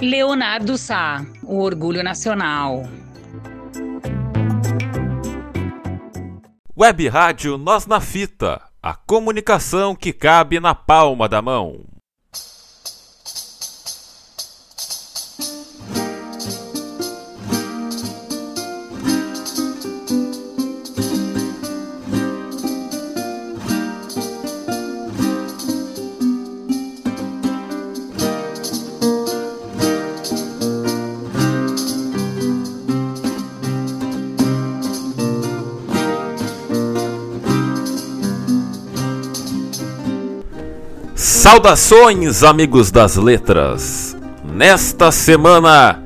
Leonardo Sá, o orgulho nacional. Web Rádio Nós na Fita, a comunicação que cabe na palma da mão. Saudações, amigos das letras! Nesta semana,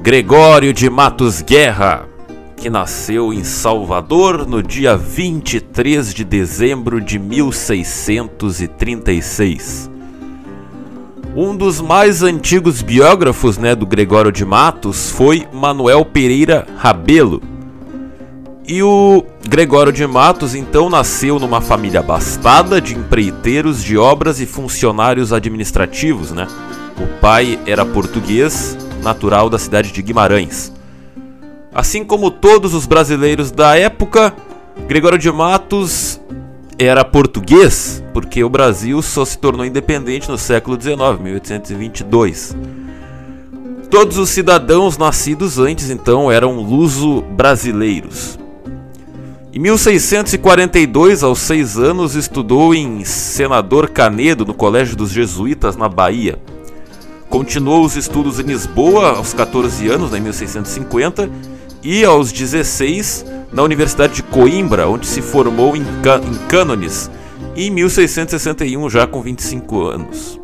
Gregório de Matos Guerra, que nasceu em Salvador no dia 23 de dezembro de 1636. Um dos mais antigos biógrafos né, do Gregório de Matos foi Manuel Pereira Rabelo e o Gregório de Matos então nasceu numa família abastada de empreiteiros de obras e funcionários administrativos, né? O pai era português, natural da cidade de Guimarães. Assim como todos os brasileiros da época, Gregório de Matos era português, porque o Brasil só se tornou independente no século XIX, 1822. Todos os cidadãos nascidos antes então eram luso-brasileiros. Em 1642, aos seis anos, estudou em Senador Canedo, no Colégio dos Jesuítas, na Bahia. Continuou os estudos em Lisboa aos 14 anos, né, em 1650, e aos 16 na Universidade de Coimbra, onde se formou em, em cânones, em 1661, já com 25 anos.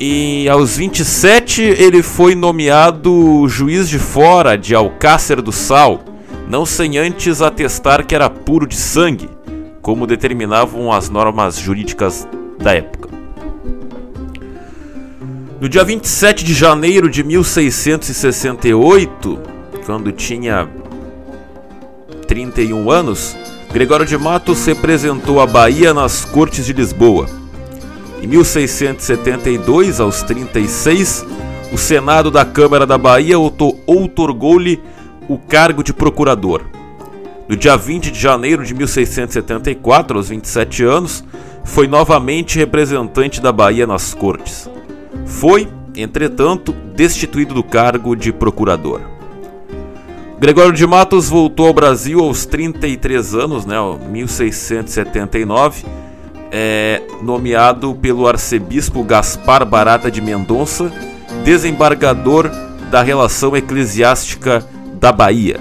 E aos 27 ele foi nomeado juiz de fora de Alcácer do Sal não sem antes atestar que era puro de sangue, como determinavam as normas jurídicas da época. No dia 27 de janeiro de 1668, quando tinha 31 anos, Gregório de Matos representou a Bahia nas Cortes de Lisboa. Em 1672, aos 36, o Senado da Câmara da Bahia outorgou-lhe o cargo de procurador. No dia 20 de janeiro de 1674, aos 27 anos, foi novamente representante da Bahia nas cortes. Foi, entretanto, destituído do cargo de procurador. Gregório de Matos voltou ao Brasil aos 33 anos, né, 1679, é, nomeado pelo arcebispo Gaspar Barata de Mendonça, desembargador da relação eclesiástica da Bahia.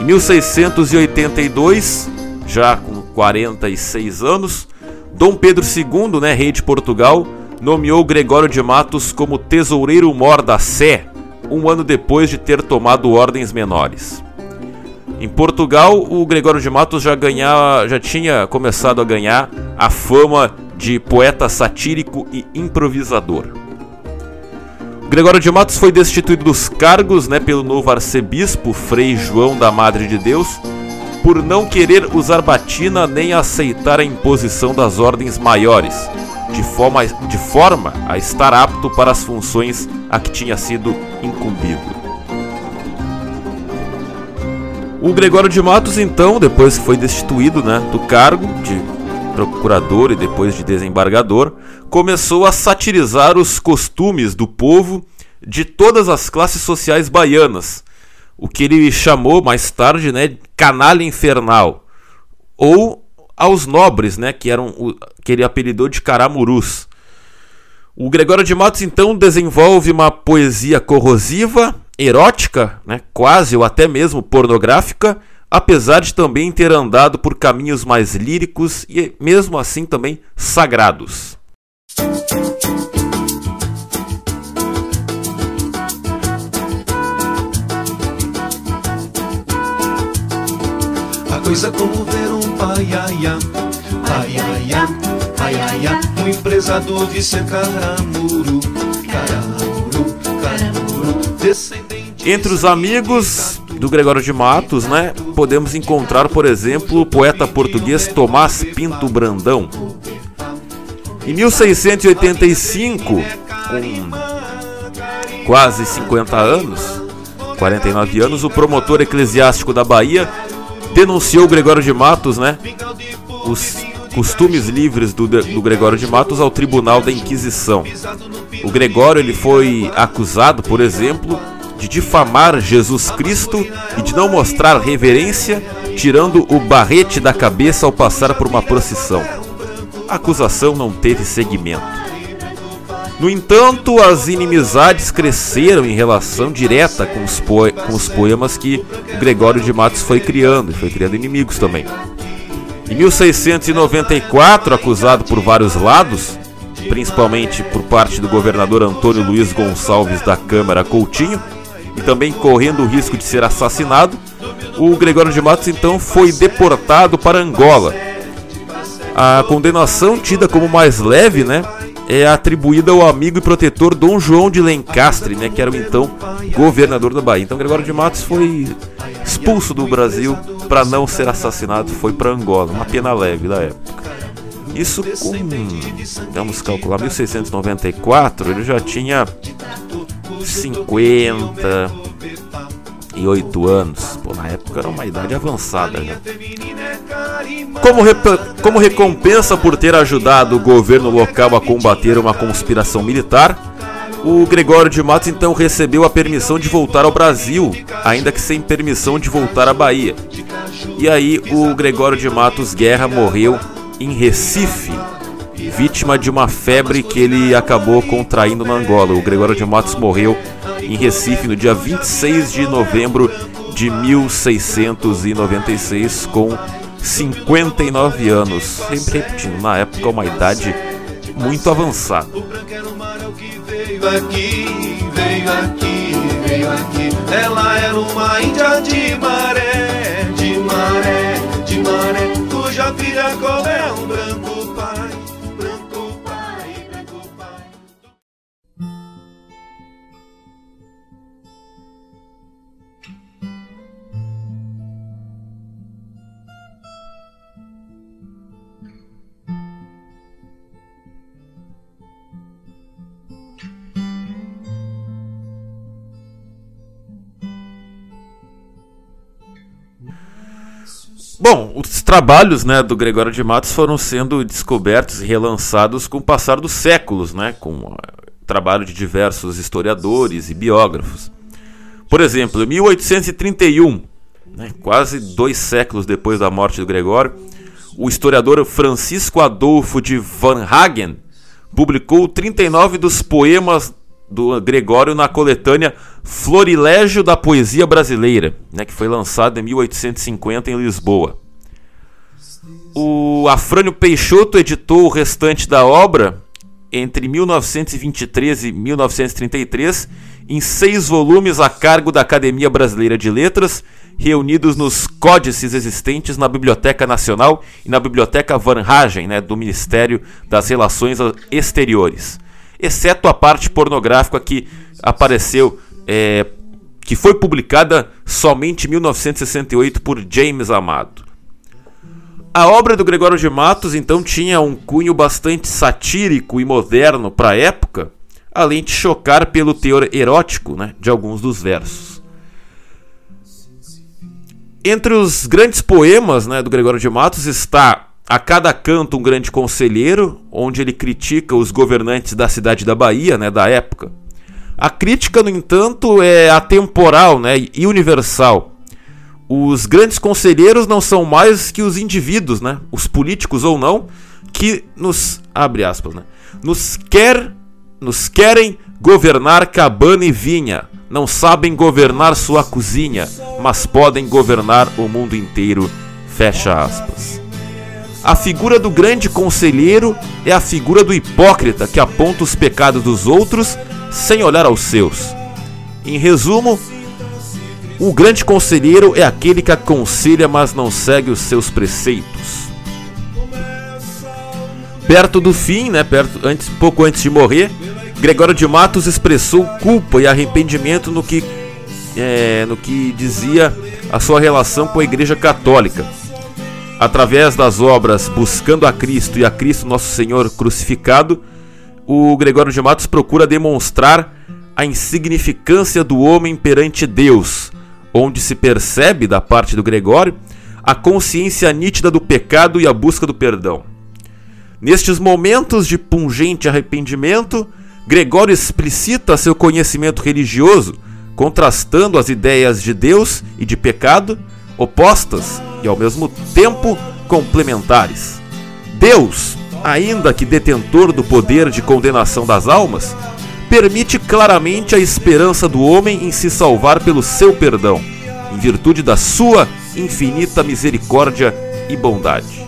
Em 1682, já com 46 anos, Dom Pedro II, né, rei de Portugal, nomeou Gregório de Matos como tesoureiro-mor da Sé, um ano depois de ter tomado ordens menores. Em Portugal, o Gregório de Matos já, ganhava, já tinha começado a ganhar a fama de poeta satírico e improvisador. Gregório de Matos foi destituído dos cargos né, pelo novo arcebispo Frei João da Madre de Deus por não querer usar batina nem aceitar a imposição das ordens maiores, de forma, de forma a estar apto para as funções a que tinha sido incumbido. O Gregório de Matos, então, depois que foi destituído né, do cargo de procurador e depois de desembargador, começou a satirizar os costumes do povo de todas as classes sociais baianas, o que ele chamou mais tarde né, canalha infernal, ou aos nobres, né, que, eram o, que ele apelidou de caramurus. O Gregório de Matos então desenvolve uma poesia corrosiva, erótica, né, quase ou até mesmo pornográfica, apesar de também ter andado por caminhos mais líricos e mesmo assim também sagrados. Coisa como ver um paiaia, paiaia, paiaia, um empresador de ser caramuru, caramuru, caramuru, descendente. Entre os amigos do Gregório de Matos, né, podemos encontrar, por exemplo, o poeta português Tomás Pinto Brandão. Em 1685, com quase 50 anos, 49 anos, o promotor eclesiástico da Bahia denunciou Gregório de Matos, né? Os costumes livres do, do Gregório de Matos ao Tribunal da Inquisição. O Gregório ele foi acusado, por exemplo, de difamar Jesus Cristo e de não mostrar reverência, tirando o barrete da cabeça ao passar por uma procissão. A acusação não teve seguimento. No entanto, as inimizades cresceram em relação direta com os, com os poemas que Gregório de Matos foi criando, e foi criando inimigos também. Em 1694, acusado por vários lados, principalmente por parte do governador Antônio Luiz Gonçalves da Câmara Coutinho, e também correndo o risco de ser assassinado, o Gregório de Matos então foi deportado para Angola. A condenação, tida como mais leve, né, é atribuída ao amigo e protetor Dom João de Lencastre, né, que era o então governador da Bahia. Então Gregório de Matos foi expulso do Brasil para não ser assassinado, foi para Angola, uma pena leve da época. Isso com, vamos calcular, 1694, ele já tinha 58 anos. Pô, na época era uma idade avançada já. Como, como recompensa por ter ajudado o governo local a combater uma conspiração militar, o Gregório de Matos então recebeu a permissão de voltar ao Brasil, ainda que sem permissão de voltar à Bahia. E aí o Gregório de Matos Guerra morreu em Recife, vítima de uma febre que ele acabou contraindo na Angola. O Gregório de Matos morreu em Recife no dia 26 de novembro de 1696 com 59 anos. Sempre repetindo, na época uma idade muito avançada. Ela era uma índia de maré, de maré, de maré, cuja filha é um branco Bom, os trabalhos né, do Gregório de Matos foram sendo descobertos e relançados com o passar dos séculos, né, com o trabalho de diversos historiadores e biógrafos. Por exemplo, em 1831, né, quase dois séculos depois da morte do Gregório, o historiador Francisco Adolfo de Van Hagen publicou 39 dos poemas do Gregório na coletânea Florilégio da Poesia Brasileira, né, que foi lançada em 1850 em Lisboa. O Afrânio Peixoto editou o restante da obra entre 1923 e 1933 em seis volumes a cargo da Academia Brasileira de Letras, reunidos nos códices existentes na Biblioteca Nacional e na Biblioteca Van Hagen, né, do Ministério das Relações Exteriores exceto a parte pornográfica que apareceu, é, que foi publicada somente em 1968 por James Amado. A obra do Gregório de Matos então tinha um cunho bastante satírico e moderno para a época, além de chocar pelo teor erótico né, de alguns dos versos. Entre os grandes poemas né, do Gregório de Matos está a cada canto um grande conselheiro, onde ele critica os governantes da cidade da Bahia, né, da época. A crítica, no entanto, é atemporal né, e universal. Os grandes conselheiros não são mais que os indivíduos, né, os políticos ou não, que nos abre aspas, né, nos quer, nos querem governar cabana e vinha. Não sabem governar sua cozinha, mas podem governar o mundo inteiro. Fecha aspas. A figura do grande conselheiro é a figura do hipócrita que aponta os pecados dos outros sem olhar aos seus. Em resumo, o grande conselheiro é aquele que aconselha, mas não segue os seus preceitos. Perto do fim, né, perto, antes, pouco antes de morrer, Gregório de Matos expressou culpa e arrependimento no que, é, no que dizia a sua relação com a Igreja Católica através das obras Buscando a Cristo e a Cristo Nosso Senhor Crucificado, o Gregório de Matos procura demonstrar a insignificância do homem perante Deus, onde se percebe, da parte do Gregório, a consciência nítida do pecado e a busca do perdão. Nestes momentos de pungente arrependimento, Gregório explicita seu conhecimento religioso, contrastando as ideias de Deus e de pecado, opostas e ao mesmo tempo complementares. Deus, ainda que detentor do poder de condenação das almas, permite claramente a esperança do homem em se salvar pelo seu perdão, em virtude da sua infinita misericórdia e bondade.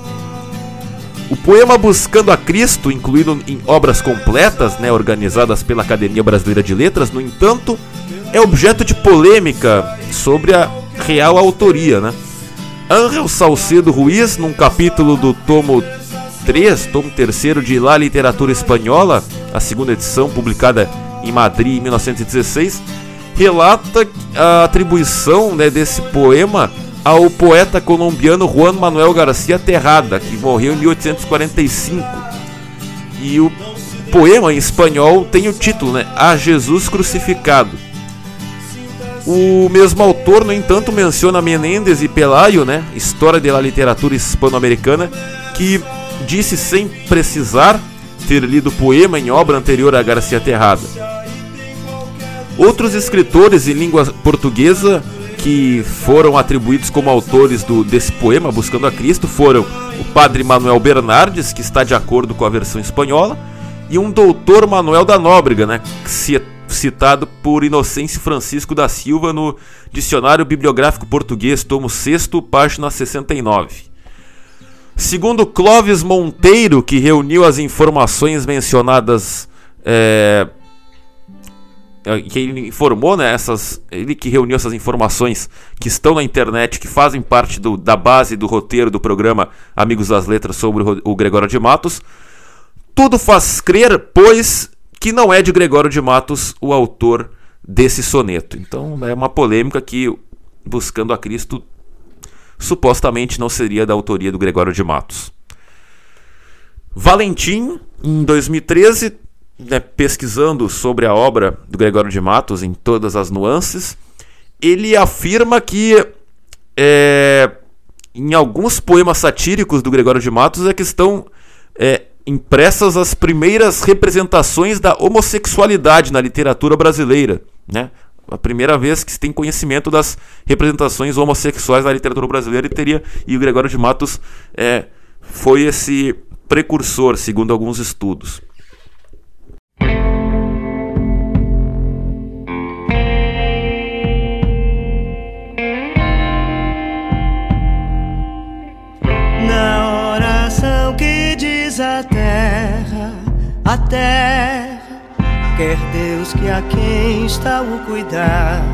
O poema Buscando a Cristo, incluído em obras completas, né, organizadas pela Academia Brasileira de Letras, no entanto, é objeto de polêmica sobre a real autoria. Né? Ángel Salcedo Ruiz, num capítulo do tomo 3, tomo 3 de La Literatura Espanhola, a segunda edição, publicada em Madrid em 1916, relata a atribuição né, desse poema ao poeta colombiano Juan Manuel Garcia Terrada, que morreu em 1845. E o poema em espanhol tem o título, né, A Jesus Crucificado. O mesmo autor, no entanto, menciona Menendez e Pelayo, né, História da Literatura Hispano-Americana, que disse sem precisar ter lido poema em obra anterior a Garcia Terrada. Outros escritores em língua portuguesa que foram atribuídos como autores do, desse poema, Buscando a Cristo, foram o padre Manuel Bernardes, que está de acordo com a versão espanhola, e um doutor Manuel da Nóbrega, né, citado por Inocêncio Francisco da Silva no Dicionário Bibliográfico Português, tomo 6, página 69. Segundo Clóvis Monteiro, que reuniu as informações mencionadas é, é, que ele informou, né, essas, ele que reuniu essas informações que estão na internet, que fazem parte do, da base do roteiro do programa Amigos das Letras sobre o, o Gregório de Matos. Tudo faz crer, pois, que não é de Gregório de Matos o autor desse soneto. Então é uma polêmica que, buscando a Cristo, supostamente não seria da autoria do Gregório de Matos. Valentim, em 2013, né, pesquisando sobre a obra do Gregório de Matos em todas as nuances, ele afirma que é, em alguns poemas satíricos do Gregório de Matos é que estão é, impressas as primeiras representações da homossexualidade na literatura brasileira. Né? A primeira vez que se tem conhecimento das representações homossexuais na literatura brasileira e teria e o Gregório de Matos é, foi esse precursor, segundo alguns estudos. A terra, quer Deus que a quem está o cuidar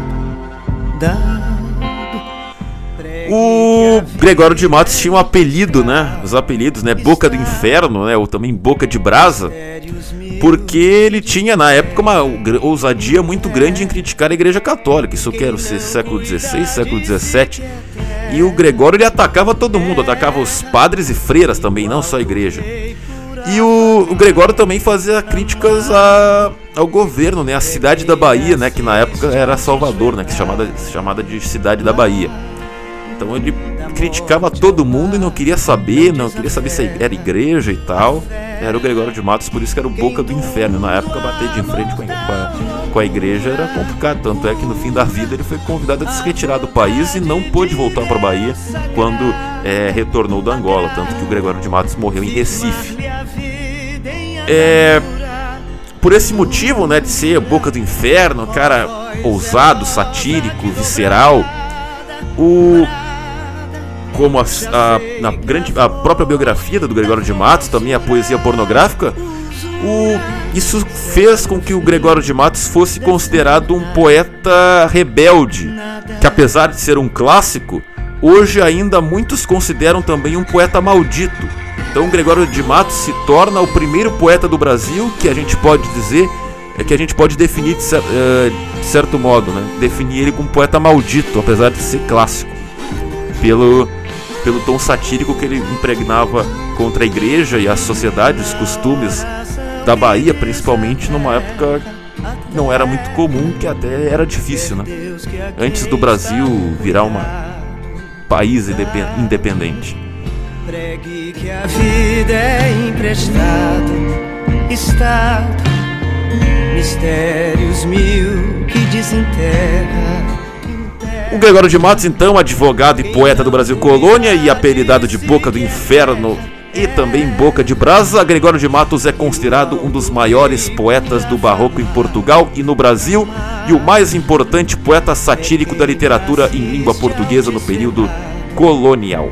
O Gregório de Matos tinha um apelido, né? Os apelidos, né? Boca do Inferno, né? Ou também Boca de Brasa. Porque ele tinha, na época, uma ousadia muito grande em criticar a Igreja Católica. Isso quer ser século XVI, século XVII. E o Gregório ele atacava todo mundo, atacava os padres e freiras também, não só a igreja. E o, o Gregório também fazia críticas a, ao governo, né? A cidade da Bahia, né? Que na época era Salvador, né? Que chamada, chamada de cidade da Bahia. Então ele criticava todo mundo e não queria saber, não queria saber se era igreja e tal. Era o Gregório de Matos, por isso que era o boca do inferno. Na época, bater de frente com a, com a igreja era complicado. Tanto é que no fim da vida ele foi convidado a se retirar do país e não pôde voltar para a Bahia quando é, retornou da Angola. Tanto que o Gregório de Matos morreu em Recife. É, por esse motivo, né, de ser boca do inferno, cara ousado, satírico, visceral, o como a, a, na grande, a própria biografia do Gregório de Matos, também a poesia pornográfica, o, isso fez com que o Gregório de Matos fosse considerado um poeta rebelde, que apesar de ser um clássico, hoje ainda muitos consideram também um poeta maldito. Então Gregório de Matos se torna o primeiro poeta do Brasil que a gente pode dizer é que a gente pode definir de, uh, de certo modo, né? Definir ele como poeta maldito, apesar de ser clássico, pelo pelo tom satírico que ele impregnava contra a igreja e a sociedade, os costumes da Bahia, principalmente numa época não era muito comum, que até era difícil, né? Antes do Brasil virar um país independente. Pregue que a vida é emprestado, estado, mistérios mil que desenterra. O Gregório de Matos, então, advogado e poeta do Brasil Colônia e apelidado de Boca do Inferno e também Boca de Brasa, Gregório de Matos é considerado um dos maiores poetas do barroco em Portugal e no Brasil e o mais importante poeta satírico da literatura em língua portuguesa no período colonial.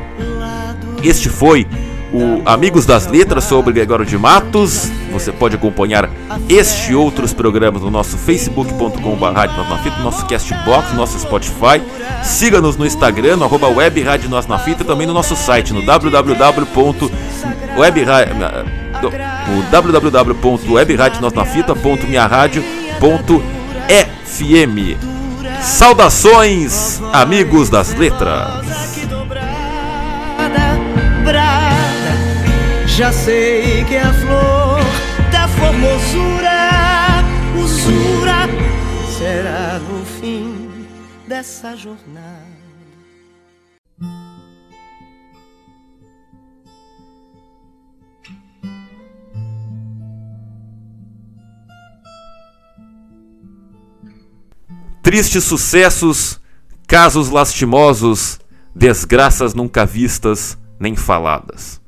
Este foi o Amigos das Letras sobre Gregório de Matos. Você pode acompanhar este e outros programas no nosso facebook.com.br, no nosso Castbox, no nosso Spotify. Siga-nos no Instagram, no arroba web Rádio Nós na Fita, também no nosso site, no www.webradionosnafita.minharadio.fm Saudações, amigos das letras! Já sei que a flor da formosura, usura será no fim dessa jornada. Tristes sucessos, casos lastimosos, desgraças nunca vistas nem faladas.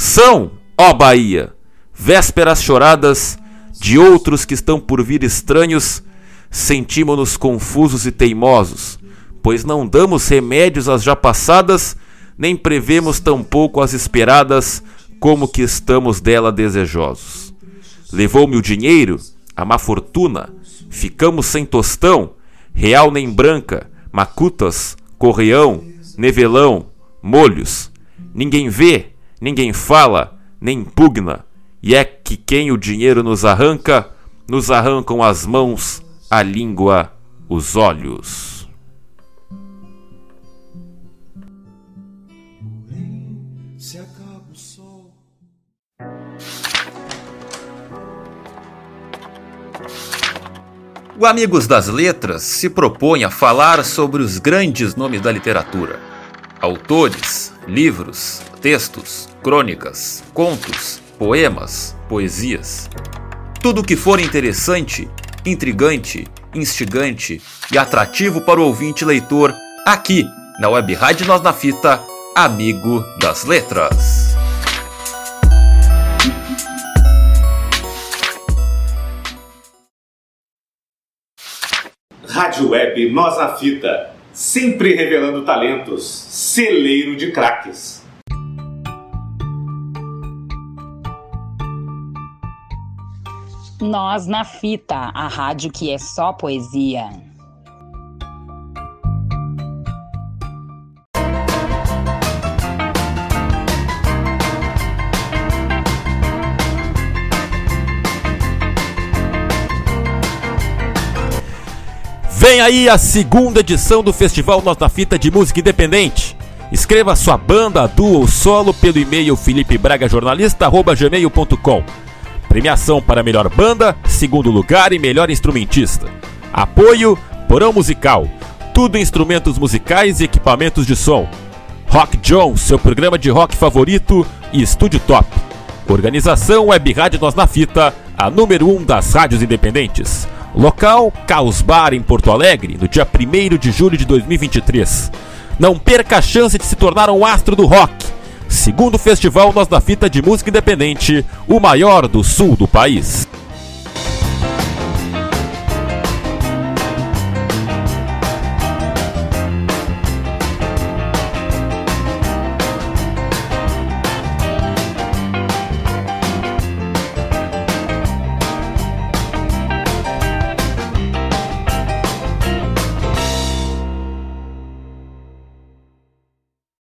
São, ó Bahia, vésperas choradas de outros que estão por vir estranhos, sentimos-nos confusos e teimosos, pois não damos remédios às já passadas, nem prevemos tampouco as esperadas, como que estamos dela desejosos. Levou-me o dinheiro, a má fortuna, ficamos sem tostão, real nem branca, macutas, correão, nevelão, molhos. Ninguém vê, ninguém fala, nem impugna, e é que quem o dinheiro nos arranca, nos arrancam as mãos, a língua, os olhos. O Amigos das Letras se propõe a falar sobre os grandes nomes da literatura, autores, livros, textos, crônicas, contos, poemas, poesias. Tudo que for interessante, intrigante, instigante e atrativo para o ouvinte leitor, aqui na Web Rádio Nós na Fita, Amigo das Letras. Rádio Web Nós na Fita, sempre revelando talentos, celeiro de craques. Nós na Fita, a rádio que é só poesia. Vem aí a segunda edição do Festival Nós na Fita de Música Independente. Escreva sua banda, duo ou solo pelo e-mail felipebragajornalista.gmail.com Premiação para melhor banda, segundo lugar e melhor instrumentista. Apoio Porão Musical. Tudo instrumentos musicais e equipamentos de som. Rock John, seu programa de rock favorito e estúdio top. Organização Web Rádio Nós na Fita, a número 1 um das rádios independentes. Local Caos Bar em Porto Alegre, no dia 1 de julho de 2023. Não perca a chance de se tornar um astro do rock segundo Festival Nós da Fita de Música Independente, o maior do sul do país.